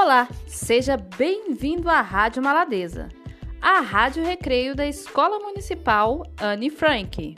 Olá, seja bem-vindo à Rádio Maladeza, a rádio recreio da Escola Municipal Anne Frank.